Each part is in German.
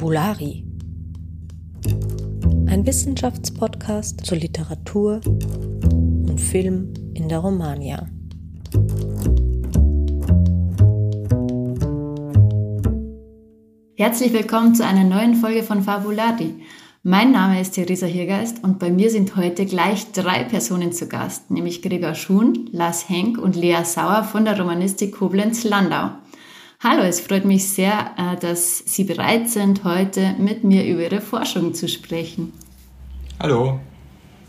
Fabulari. Ein Wissenschaftspodcast zur Literatur und Film in der Romania. Herzlich willkommen zu einer neuen Folge von Fabulari. Mein Name ist Theresa Hirgeist und bei mir sind heute gleich drei Personen zu Gast, nämlich Gregor Schuhn, Lars Henk und Lea Sauer von der Romanistik Koblenz-Landau. Hallo, es freut mich sehr, äh, dass Sie bereit sind, heute mit mir über Ihre Forschung zu sprechen. Hallo,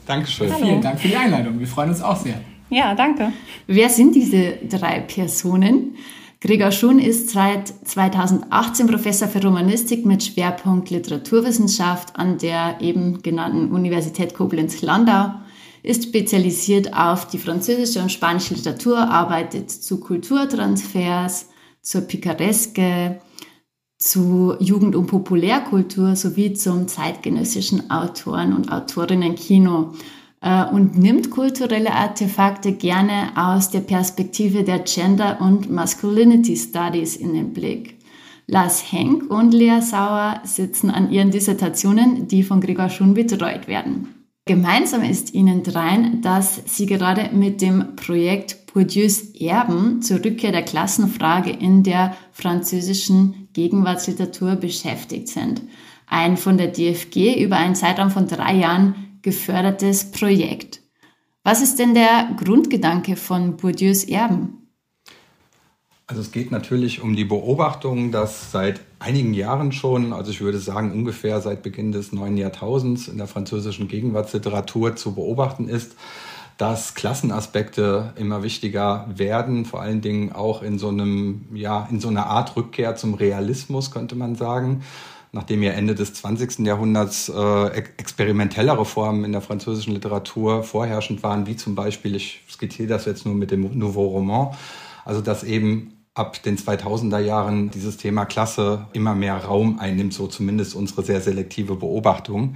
Dankeschön. Hallo. Vielen Dank für die Einladung. Wir freuen uns auch sehr. Ja, danke. Wer sind diese drei Personen? Gregor Schun ist seit 2018 Professor für Romanistik mit Schwerpunkt Literaturwissenschaft an der eben genannten Universität Koblenz-Landau, ist spezialisiert auf die französische und spanische Literatur, arbeitet zu Kulturtransfers, zur Picaresque, zu Jugend- und Populärkultur sowie zum zeitgenössischen Autoren- und Autorinnen-Kino äh, und nimmt kulturelle Artefakte gerne aus der Perspektive der Gender- und Masculinity Studies in den Blick. Lars Henk und Lea Sauer sitzen an ihren Dissertationen, die von Gregor Schun betreut werden. Gemeinsam ist ihnen dreien, dass sie gerade mit dem Projekt Bourdieus Erben zur Rückkehr der Klassenfrage in der französischen Gegenwartsliteratur beschäftigt sind. Ein von der DFG über einen Zeitraum von drei Jahren gefördertes Projekt. Was ist denn der Grundgedanke von Bourdieus Erben? Also es geht natürlich um die Beobachtung, dass seit einigen Jahren schon, also ich würde sagen ungefähr seit Beginn des neuen Jahrtausends in der französischen Gegenwartsliteratur zu beobachten ist, dass Klassenaspekte immer wichtiger werden, vor allen Dingen auch in so einem, ja, in so einer Art Rückkehr zum Realismus, könnte man sagen. Nachdem ja Ende des 20. Jahrhunderts äh, experimentellere Formen in der französischen Literatur vorherrschend waren, wie zum Beispiel, ich skizziere das jetzt nur mit dem Nouveau Roman, also dass eben ab den 2000er Jahren dieses Thema Klasse immer mehr Raum einnimmt, so zumindest unsere sehr selektive Beobachtung.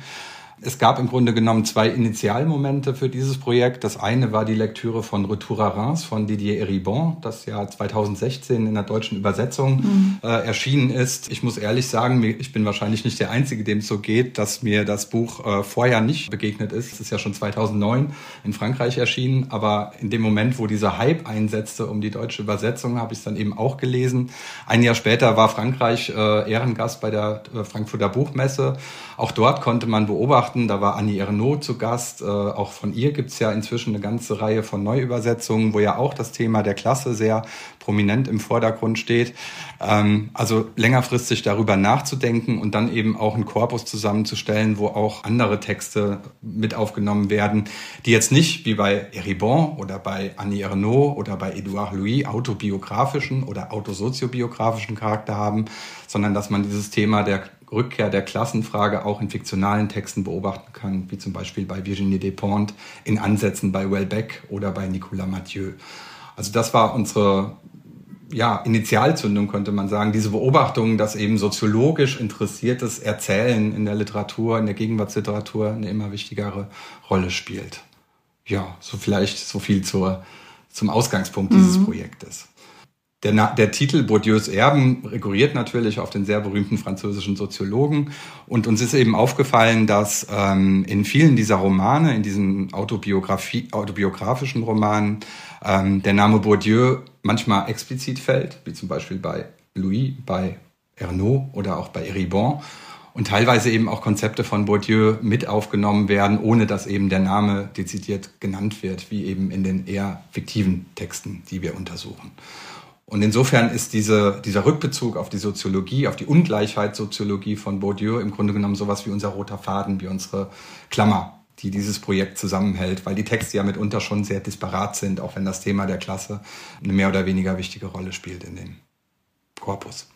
Es gab im Grunde genommen zwei Initialmomente für dieses Projekt. Das eine war die Lektüre von Retour à Reims von Didier Eribon, das ja 2016 in der deutschen Übersetzung mhm. äh, erschienen ist. Ich muss ehrlich sagen, ich bin wahrscheinlich nicht der Einzige, dem es so geht, dass mir das Buch äh, vorher nicht begegnet ist. Es ist ja schon 2009 in Frankreich erschienen, aber in dem Moment, wo dieser Hype einsetzte um die deutsche Übersetzung, habe ich es dann eben auch gelesen. Ein Jahr später war Frankreich äh, Ehrengast bei der äh, Frankfurter Buchmesse. Auch dort konnte man beobachten, beobachten. Da war Annie Ernaux zu Gast. Äh, auch von ihr gibt es ja inzwischen eine ganze Reihe von Neuübersetzungen, wo ja auch das Thema der Klasse sehr prominent im Vordergrund steht. Ähm, also längerfristig darüber nachzudenken und dann eben auch einen Korpus zusammenzustellen, wo auch andere Texte mit aufgenommen werden, die jetzt nicht wie bei Eribon oder bei Annie Ernaux oder bei Edouard Louis autobiografischen oder autosoziobiografischen Charakter haben, sondern dass man dieses Thema der Rückkehr der Klassenfrage auch in fiktionalen Texten beobachten kann, wie zum Beispiel bei Virginie Despentes, in Ansätzen bei Welbeck oder bei Nicolas Mathieu. Also das war unsere ja, Initialzündung, könnte man sagen, diese Beobachtung, dass eben soziologisch interessiertes Erzählen in der Literatur, in der Gegenwartsliteratur eine immer wichtigere Rolle spielt. Ja, so vielleicht so viel zur, zum Ausgangspunkt dieses mhm. Projektes. Der, der Titel Bourdieus Erben rekurriert natürlich auf den sehr berühmten französischen Soziologen. Und uns ist eben aufgefallen, dass ähm, in vielen dieser Romane, in diesen autobiografischen Romanen, ähm, der Name Bourdieu manchmal explizit fällt, wie zum Beispiel bei Louis, bei Ernaud oder auch bei Eribon. Und teilweise eben auch Konzepte von Bourdieu mit aufgenommen werden, ohne dass eben der Name dezidiert genannt wird, wie eben in den eher fiktiven Texten, die wir untersuchen. Und insofern ist diese, dieser Rückbezug auf die Soziologie, auf die Ungleichheitssoziologie von Bourdieu im Grunde genommen sowas wie unser roter Faden, wie unsere Klammer, die dieses Projekt zusammenhält, weil die Texte ja mitunter schon sehr disparat sind, auch wenn das Thema der Klasse eine mehr oder weniger wichtige Rolle spielt in dem Korpus.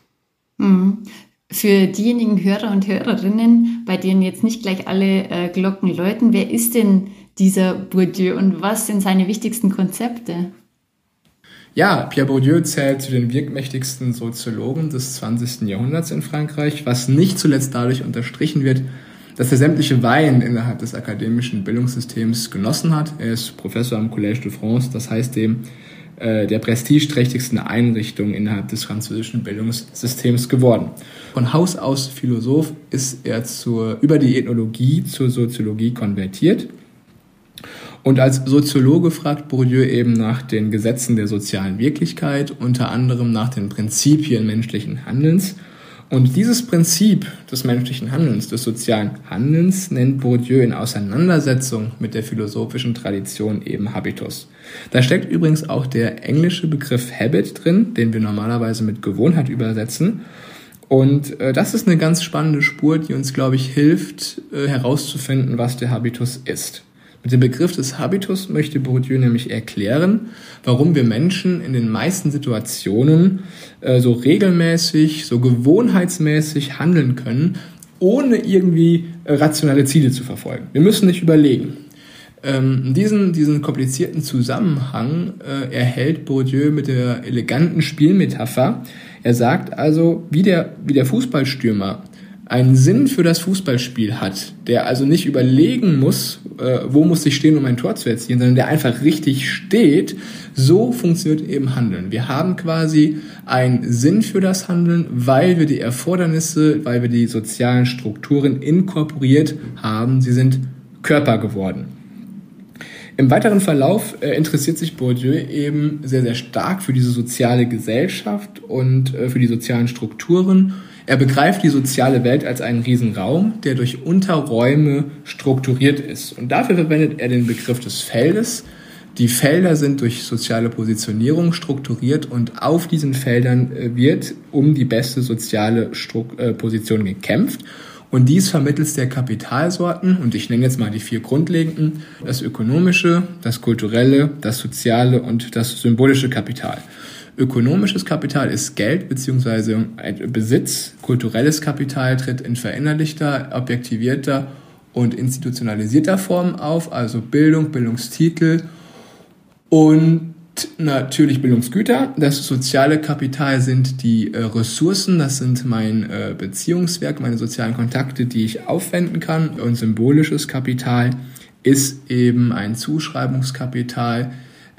Mhm. Für diejenigen Hörer und Hörerinnen, bei denen jetzt nicht gleich alle äh, Glocken läuten, wer ist denn dieser Bourdieu und was sind seine wichtigsten Konzepte? Ja, Pierre Bourdieu zählt zu den wirkmächtigsten Soziologen des 20. Jahrhunderts in Frankreich, was nicht zuletzt dadurch unterstrichen wird, dass er sämtliche Weihen innerhalb des akademischen Bildungssystems genossen hat. Er ist Professor am Collège de France, das heißt dem äh, der prestigeträchtigsten Einrichtungen innerhalb des französischen Bildungssystems geworden. Von Haus aus Philosoph ist er zur, über die Ethnologie zur Soziologie konvertiert. Und als Soziologe fragt Bourdieu eben nach den Gesetzen der sozialen Wirklichkeit, unter anderem nach den Prinzipien menschlichen Handelns und dieses Prinzip des menschlichen Handelns, des sozialen Handelns, nennt Bourdieu in Auseinandersetzung mit der philosophischen Tradition eben Habitus. Da steckt übrigens auch der englische Begriff Habit drin, den wir normalerweise mit Gewohnheit übersetzen. Und äh, das ist eine ganz spannende Spur, die uns, glaube ich, hilft äh, herauszufinden, was der Habitus ist. Mit dem Begriff des Habitus möchte Bourdieu nämlich erklären, warum wir Menschen in den meisten Situationen äh, so regelmäßig, so gewohnheitsmäßig handeln können, ohne irgendwie äh, rationale Ziele zu verfolgen. Wir müssen nicht überlegen. Ähm, diesen, diesen komplizierten Zusammenhang äh, erhält Bourdieu mit der eleganten Spielmetapher. Er sagt also, wie der, wie der Fußballstürmer einen Sinn für das Fußballspiel hat, der also nicht überlegen muss, äh, wo muss ich stehen, um ein Tor zu erzielen, sondern der einfach richtig steht, so funktioniert eben Handeln. Wir haben quasi einen Sinn für das Handeln, weil wir die Erfordernisse, weil wir die sozialen Strukturen inkorporiert haben. Sie sind Körper geworden. Im weiteren Verlauf äh, interessiert sich Bourdieu eben sehr, sehr stark für diese soziale Gesellschaft und äh, für die sozialen Strukturen er begreift die soziale Welt als einen Riesenraum, der durch Unterräume strukturiert ist. Und dafür verwendet er den Begriff des Feldes. Die Felder sind durch soziale Positionierung strukturiert und auf diesen Feldern äh, wird um die beste soziale äh, Position gekämpft. Und dies vermittels der Kapitalsorten, und ich nenne jetzt mal die vier grundlegenden, das ökonomische, das kulturelle, das soziale und das symbolische Kapital. Ökonomisches Kapital ist Geld bzw. Besitz. Kulturelles Kapital tritt in verinnerlichter, objektivierter und institutionalisierter Form auf, also Bildung, Bildungstitel und natürlich Bildungsgüter. Das soziale Kapital sind die äh, Ressourcen, das sind mein äh, Beziehungswerk, meine sozialen Kontakte, die ich aufwenden kann. Und symbolisches Kapital ist eben ein Zuschreibungskapital,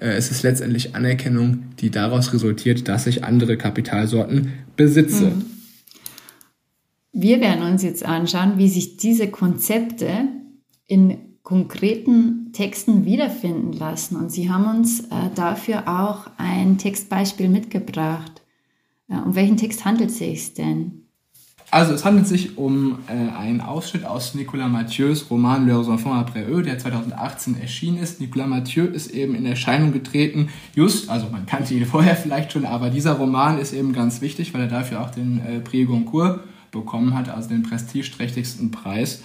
es ist letztendlich Anerkennung, die daraus resultiert, dass ich andere Kapitalsorten besitze. Mhm. Wir werden uns jetzt anschauen, wie sich diese Konzepte in konkreten Texten wiederfinden lassen. Und Sie haben uns äh, dafür auch ein Textbeispiel mitgebracht. Äh, um welchen Text handelt es sich denn? Also es handelt sich um äh, einen Ausschnitt aus Nicolas Mathieu's Roman Leurs enfants après eux, der 2018 erschienen ist. Nicolas Mathieu ist eben in Erscheinung getreten, just, also man kannte ihn vorher vielleicht schon, aber dieser Roman ist eben ganz wichtig, weil er dafür auch den äh, Prix Goncourt bekommen hat, also den prestigeträchtigsten Preis.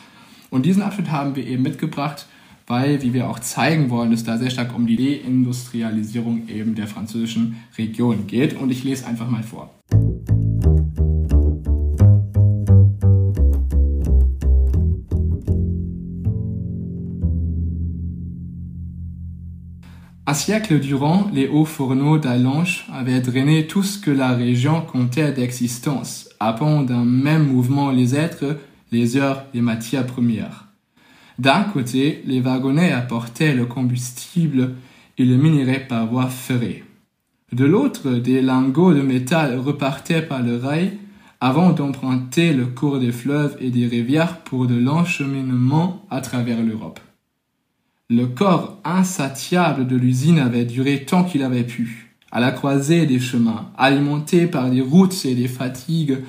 Und diesen Abschnitt haben wir eben mitgebracht, weil, wie wir auch zeigen wollen, es da sehr stark um die Deindustrialisierung eben der französischen Region geht. Und ich lese einfach mal vor. Un siècle durant, les hauts fourneaux d'Allanche avaient drainé tout ce que la région comptait d'existence, appelant d'un même mouvement les êtres, les heures, les matières premières. D'un côté, les wagonnets apportaient le combustible et le minerai par voie ferrée. De l'autre, des lingots de métal repartaient par le rail avant d'emprunter le cours des fleuves et des rivières pour de l'encheminement à travers l'Europe. Le corps insatiable de l'usine avait duré tant qu'il avait pu, à la croisée des chemins, alimenté par des routes et des fatigues,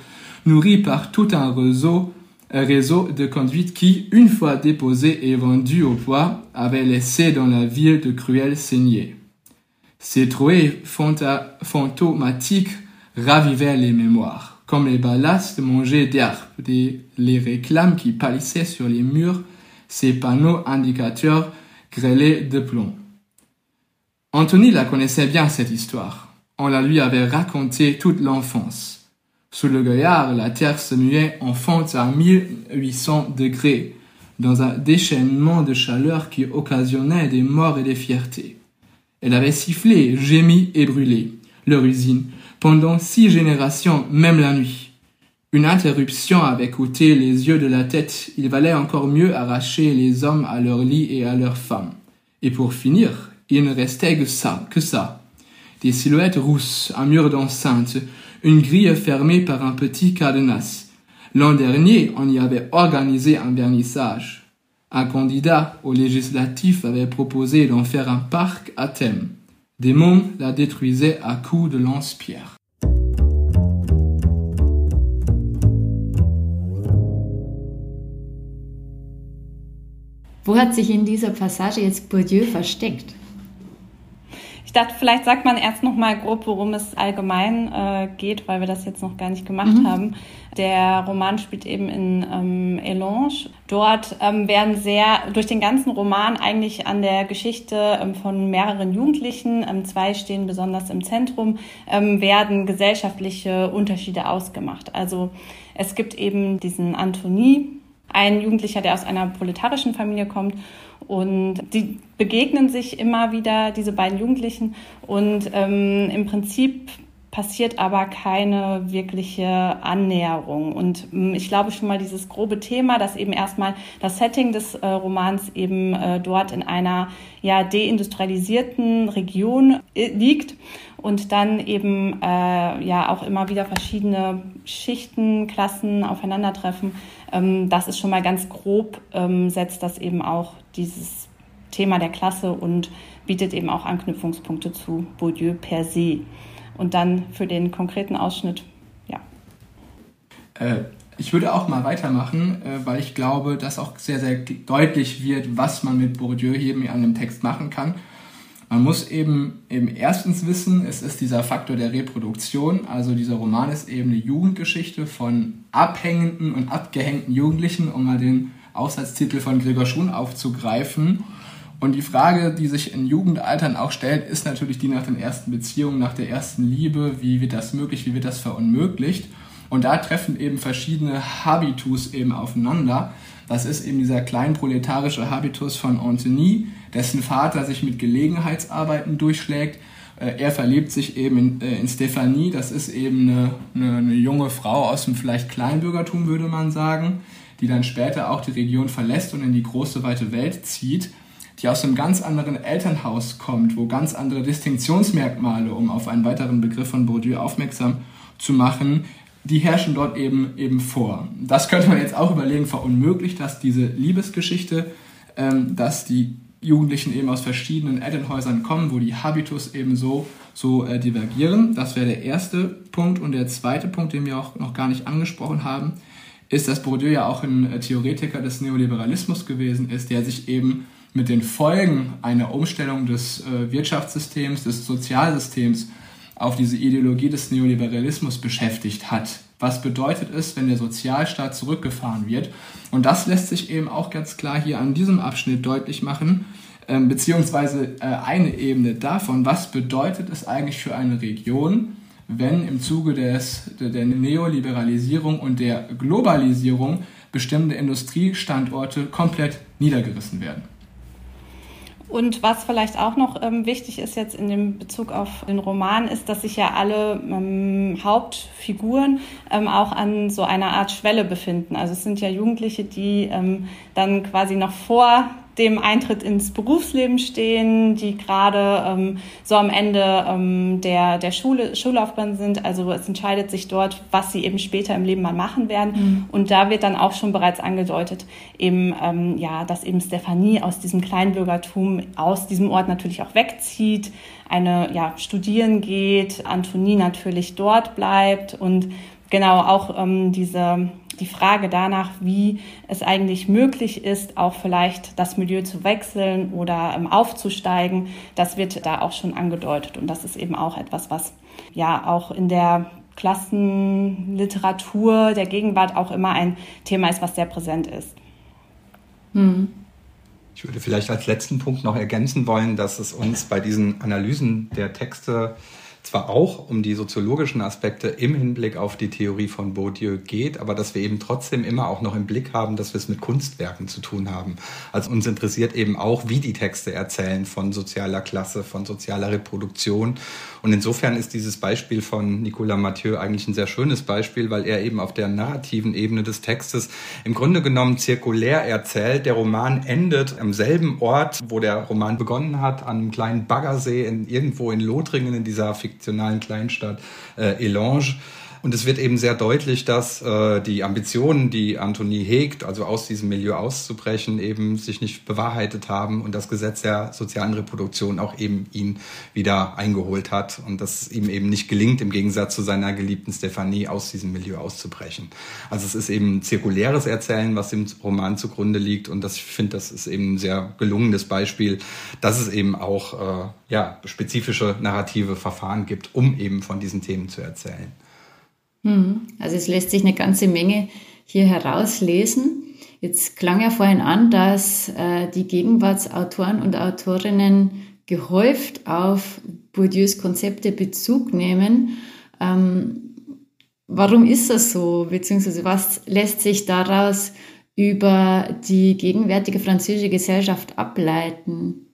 nourri par tout un réseau, réseau de conduites qui, une fois déposé et vendu au poids, avait laissé dans la ville de cruelles saignées. Ces trouées fantomatiques ravivaient les mémoires, comme les ballasts mangés d'herbes, les réclames qui pâlissaient sur les murs, ces panneaux indicateurs grêlé de plomb. Anthony la connaissait bien cette histoire. On la lui avait racontée toute l'enfance. Sous le goyard, la terre se muait en fente à 1800 degrés, dans un déchaînement de chaleur qui occasionnait des morts et des fiertés. Elle avait sifflé, gémi et brûlé, leur usine, pendant six générations, même la nuit. Une interruption avait coûté les yeux de la tête. Il valait encore mieux arracher les hommes à leur lit et à leurs femmes. Et pour finir, il ne restait que ça, que ça. des silhouettes rousses, un mur d'enceinte, une grille fermée par un petit cadenas. L'an dernier, on y avait organisé un vernissage. Un candidat au législatif avait proposé d'en faire un parc à thème. Des mômes la détruisaient à coups de lance-pierre. Wo hat sich in dieser Passage jetzt Bourdieu versteckt? Ich dachte, vielleicht sagt man erst noch mal grob, worum es allgemein äh, geht, weil wir das jetzt noch gar nicht gemacht mhm. haben. Der Roman spielt eben in ähm, Elange. Dort ähm, werden sehr durch den ganzen Roman eigentlich an der Geschichte ähm, von mehreren Jugendlichen, ähm, zwei stehen besonders im Zentrum, ähm, werden gesellschaftliche Unterschiede ausgemacht. Also es gibt eben diesen Antonie, ein Jugendlicher, der aus einer proletarischen Familie kommt. Und die begegnen sich immer wieder, diese beiden Jugendlichen. Und ähm, im Prinzip passiert aber keine wirkliche Annäherung. Und ähm, ich glaube schon mal dieses grobe Thema, dass eben erstmal das Setting des äh, Romans eben äh, dort in einer ja deindustrialisierten Region äh, liegt und dann eben äh, ja auch immer wieder verschiedene Schichten, Klassen aufeinandertreffen. Ähm, das ist schon mal ganz grob, ähm, setzt das eben auch dieses Thema der Klasse und bietet eben auch Anknüpfungspunkte zu Bourdieu per se. Und dann für den konkreten Ausschnitt, ja. Äh, ich würde auch mal weitermachen, äh, weil ich glaube, dass auch sehr, sehr deutlich wird, was man mit Bourdieu hier an einem Text machen kann. Man muss eben, eben erstens wissen, es ist dieser Faktor der Reproduktion, also dieser Roman ist eben eine Jugendgeschichte von abhängenden und abgehängten Jugendlichen, um mal den Aufsatztitel von Gregor Schun aufzugreifen. Und die Frage, die sich in Jugendaltern auch stellt, ist natürlich die nach den ersten Beziehungen, nach der ersten Liebe. Wie wird das möglich? Wie wird das verunmöglicht? Und da treffen eben verschiedene Habitus eben aufeinander. Das ist eben dieser kleinproletarische Habitus von Antony, dessen Vater sich mit Gelegenheitsarbeiten durchschlägt. Äh, er verliebt sich eben in, äh, in Stephanie, das ist eben eine, eine, eine junge Frau aus dem vielleicht Kleinbürgertum, würde man sagen, die dann später auch die Region verlässt und in die große weite Welt zieht die aus einem ganz anderen Elternhaus kommt, wo ganz andere Distinktionsmerkmale, um auf einen weiteren Begriff von Bourdieu aufmerksam zu machen, die herrschen dort eben, eben vor. Das könnte man jetzt auch überlegen, verunmöglicht das diese Liebesgeschichte, ähm, dass die Jugendlichen eben aus verschiedenen Elternhäusern kommen, wo die Habitus eben so, so äh, divergieren. Das wäre der erste Punkt. Und der zweite Punkt, den wir auch noch gar nicht angesprochen haben, ist, dass Bourdieu ja auch ein äh, Theoretiker des Neoliberalismus gewesen ist, der sich eben mit den Folgen einer Umstellung des äh, Wirtschaftssystems, des Sozialsystems auf diese Ideologie des Neoliberalismus beschäftigt hat. Was bedeutet es, wenn der Sozialstaat zurückgefahren wird? Und das lässt sich eben auch ganz klar hier an diesem Abschnitt deutlich machen, ähm, beziehungsweise äh, eine Ebene davon, was bedeutet es eigentlich für eine Region, wenn im Zuge des, der Neoliberalisierung und der Globalisierung bestimmte Industriestandorte komplett niedergerissen werden. Und was vielleicht auch noch ähm, wichtig ist jetzt in dem Bezug auf den Roman, ist, dass sich ja alle ähm, Hauptfiguren ähm, auch an so einer Art Schwelle befinden. Also es sind ja Jugendliche, die ähm, dann quasi noch vor dem Eintritt ins Berufsleben stehen, die gerade ähm, so am Ende ähm, der, der Schule, Schullaufbahn sind. Also es entscheidet sich dort, was sie eben später im Leben mal machen werden. Mhm. Und da wird dann auch schon bereits angedeutet, eben, ähm, ja, dass eben Stefanie aus diesem Kleinbürgertum, aus diesem Ort natürlich auch wegzieht, eine, ja, studieren geht, Antonie natürlich dort bleibt und genau auch ähm, diese die Frage danach, wie es eigentlich möglich ist, auch vielleicht das Milieu zu wechseln oder ähm, aufzusteigen, das wird da auch schon angedeutet. Und das ist eben auch etwas, was ja auch in der Klassenliteratur der Gegenwart auch immer ein Thema ist, was sehr präsent ist. Hm. Ich würde vielleicht als letzten Punkt noch ergänzen wollen, dass es uns bei diesen Analysen der Texte zwar auch um die soziologischen Aspekte im Hinblick auf die Theorie von Bourdieu geht, aber dass wir eben trotzdem immer auch noch im Blick haben, dass wir es mit Kunstwerken zu tun haben. Also uns interessiert eben auch, wie die Texte erzählen von sozialer Klasse, von sozialer Reproduktion. Und insofern ist dieses Beispiel von Nicolas Mathieu eigentlich ein sehr schönes Beispiel, weil er eben auf der narrativen Ebene des Textes im Grunde genommen zirkulär erzählt. Der Roman endet am selben Ort, wo der Roman begonnen hat, an einem kleinen Baggersee in, irgendwo in Lothringen in dieser fiktionalen Kleinstadt äh, Elange. Und es wird eben sehr deutlich, dass äh, die Ambitionen, die Anthony hegt, also aus diesem Milieu auszubrechen, eben sich nicht bewahrheitet haben und das Gesetz der sozialen Reproduktion auch eben ihn wieder eingeholt hat und dass ihm eben nicht gelingt, im Gegensatz zu seiner geliebten Stephanie aus diesem Milieu auszubrechen. Also es ist eben zirkuläres Erzählen, was dem Roman zugrunde liegt und das, ich finde, das ist eben ein sehr gelungenes Beispiel, dass es eben auch äh, ja, spezifische narrative Verfahren gibt, um eben von diesen Themen zu erzählen. Hm. Also es lässt sich eine ganze Menge hier herauslesen. Jetzt klang ja vorhin an, dass äh, die Gegenwartsautoren und Autorinnen gehäuft auf Bourdieus Konzepte Bezug nehmen. Ähm, warum ist das so? Beziehungsweise was lässt sich daraus über die gegenwärtige französische Gesellschaft ableiten?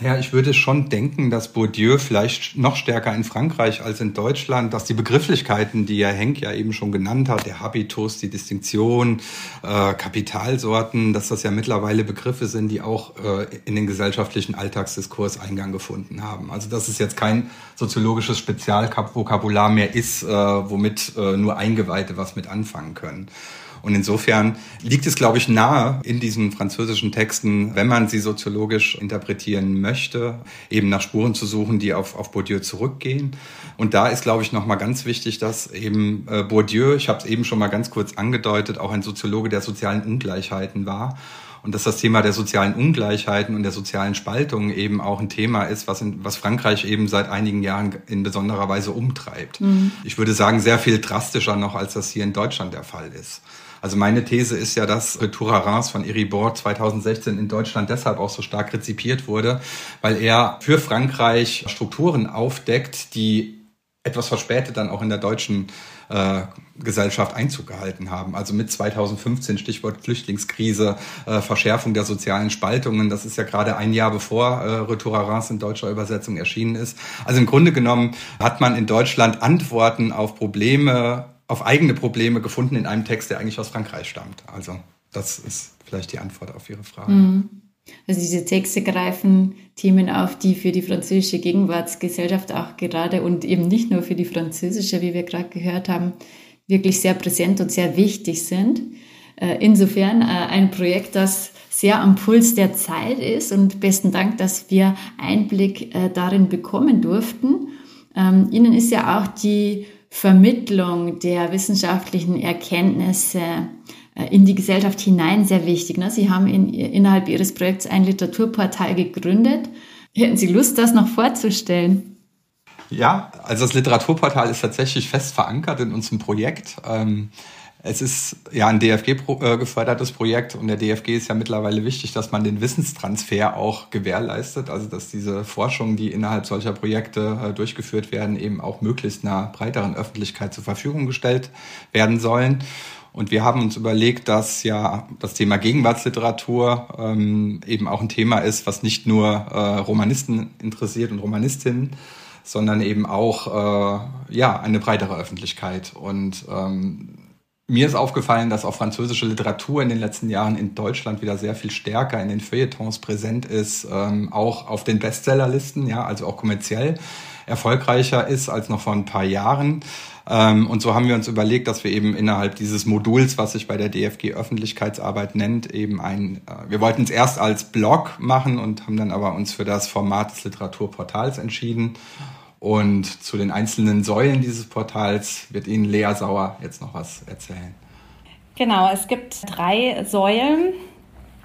Ja, ich würde schon denken, dass Bourdieu vielleicht noch stärker in Frankreich als in Deutschland, dass die Begrifflichkeiten, die ja Henk ja eben schon genannt hat, der Habitus, die Distinktion, äh, Kapitalsorten, dass das ja mittlerweile Begriffe sind, die auch äh, in den gesellschaftlichen Alltagsdiskurs Eingang gefunden haben. Also dass es jetzt kein soziologisches Spezialvokabular mehr ist, äh, womit äh, nur Eingeweihte was mit anfangen können. Und insofern liegt es, glaube ich, nahe in diesen französischen Texten, wenn man sie soziologisch interpretieren möchte, eben nach Spuren zu suchen, die auf, auf Bourdieu zurückgehen. Und da ist, glaube ich, nochmal ganz wichtig, dass eben äh, Bourdieu, ich habe es eben schon mal ganz kurz angedeutet, auch ein Soziologe der sozialen Ungleichheiten war und dass das Thema der sozialen Ungleichheiten und der sozialen Spaltung eben auch ein Thema ist, was, in, was Frankreich eben seit einigen Jahren in besonderer Weise umtreibt. Mhm. Ich würde sagen, sehr viel drastischer noch, als das hier in Deutschland der Fall ist. Also meine These ist ja, dass Retour à Reims von Eribor 2016 in Deutschland deshalb auch so stark rezipiert wurde, weil er für Frankreich Strukturen aufdeckt, die etwas verspätet dann auch in der deutschen äh, Gesellschaft Einzug gehalten haben. Also mit 2015 Stichwort Flüchtlingskrise, äh, Verschärfung der sozialen Spaltungen. Das ist ja gerade ein Jahr bevor äh, Retour à Reims in deutscher Übersetzung erschienen ist. Also im Grunde genommen hat man in Deutschland Antworten auf Probleme auf eigene Probleme gefunden in einem Text, der eigentlich aus Frankreich stammt. Also das ist vielleicht die Antwort auf Ihre Frage. Mhm. Also diese Texte greifen Themen auf, die für die französische Gegenwartsgesellschaft auch gerade und eben nicht nur für die französische, wie wir gerade gehört haben, wirklich sehr präsent und sehr wichtig sind. Äh, insofern äh, ein Projekt, das sehr am Puls der Zeit ist und besten Dank, dass wir Einblick äh, darin bekommen durften. Ähm, Ihnen ist ja auch die Vermittlung der wissenschaftlichen Erkenntnisse äh, in die Gesellschaft hinein sehr wichtig. Ne? Sie haben in, innerhalb Ihres Projekts ein Literaturportal gegründet. Hätten Sie Lust, das noch vorzustellen? Ja, also das Literaturportal ist tatsächlich fest verankert in unserem Projekt. Ähm, es ist ja ein DFG-gefördertes äh, Projekt und der DFG ist ja mittlerweile wichtig, dass man den Wissenstransfer auch gewährleistet, also dass diese Forschungen, die innerhalb solcher Projekte äh, durchgeführt werden, eben auch möglichst einer breiteren Öffentlichkeit zur Verfügung gestellt werden sollen. Und wir haben uns überlegt, dass ja das Thema Gegenwartsliteratur ähm, eben auch ein Thema ist, was nicht nur äh, Romanisten interessiert und Romanistinnen, sondern eben auch äh, ja eine breitere Öffentlichkeit. Und ähm, mir ist aufgefallen, dass auch französische Literatur in den letzten Jahren in Deutschland wieder sehr viel stärker in den Feuilletons präsent ist, ähm, auch auf den Bestsellerlisten, ja, also auch kommerziell erfolgreicher ist als noch vor ein paar Jahren. Ähm, und so haben wir uns überlegt, dass wir eben innerhalb dieses Moduls, was sich bei der DFG Öffentlichkeitsarbeit nennt, eben ein, äh, wir wollten es erst als Blog machen und haben dann aber uns für das Format des Literaturportals entschieden und zu den einzelnen Säulen dieses Portals wird Ihnen Lea Sauer jetzt noch was erzählen. Genau, es gibt drei Säulen.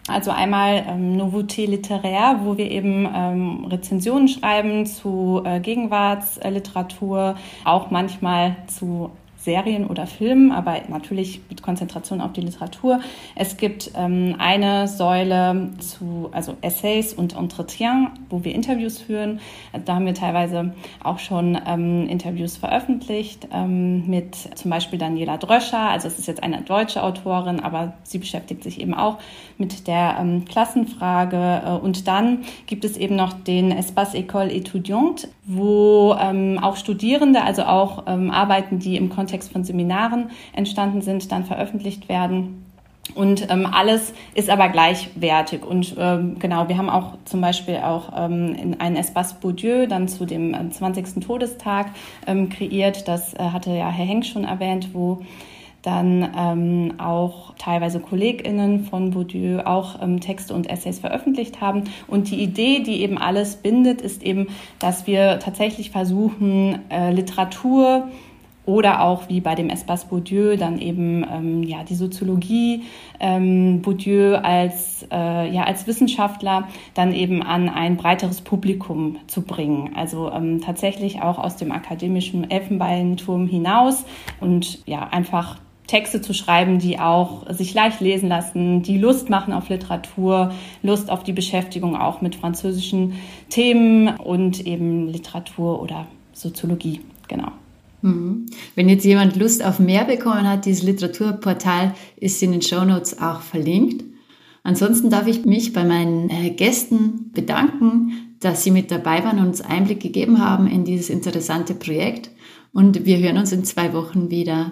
Also einmal ähm, Nouveauté littéraire, wo wir eben ähm, Rezensionen schreiben zu äh, Gegenwartsliteratur, auch manchmal zu Serien oder Filmen, aber natürlich mit Konzentration auf die Literatur. Es gibt ähm, eine Säule zu, also Essays und Entretien, wo wir Interviews führen. Da haben wir teilweise auch schon ähm, Interviews veröffentlicht ähm, mit zum Beispiel Daniela Dröscher. Also es ist jetzt eine deutsche Autorin, aber sie beschäftigt sich eben auch mit der ähm, Klassenfrage. Äh, und dann gibt es eben noch den Espace École Étudiante, wo ähm, auch Studierende, also auch ähm, Arbeiten, die im Kontext von Seminaren entstanden sind, dann veröffentlicht werden. Und ähm, alles ist aber gleichwertig. Und ähm, genau, wir haben auch zum Beispiel auch ähm, in ein Espace Bourdieu dann zu dem 20. Ähm, Todestag ähm, kreiert. Das äh, hatte ja Herr Henk schon erwähnt, wo dann ähm, auch teilweise KollegInnen von Bourdieu auch ähm, Texte und Essays veröffentlicht haben. Und die Idee, die eben alles bindet, ist eben, dass wir tatsächlich versuchen, äh, Literatur oder auch wie bei dem Espace Bourdieu dann eben ähm, ja die Soziologie ähm, Bourdieu als äh, ja als Wissenschaftler dann eben an ein breiteres Publikum zu bringen also ähm, tatsächlich auch aus dem akademischen Elfenbeinturm hinaus und ja einfach Texte zu schreiben, die auch sich leicht lesen lassen, die Lust machen auf Literatur, Lust auf die Beschäftigung auch mit französischen Themen und eben Literatur oder Soziologie, genau. Mhm. Wenn jetzt jemand Lust auf mehr bekommen hat, dieses Literaturportal ist in den Show Notes auch verlinkt. Ansonsten darf ich mich bei meinen äh, Gästen bedanken, dass sie mit dabei waren und uns Einblick gegeben haben in dieses interessante Projekt. Und wir hören uns in zwei Wochen wieder.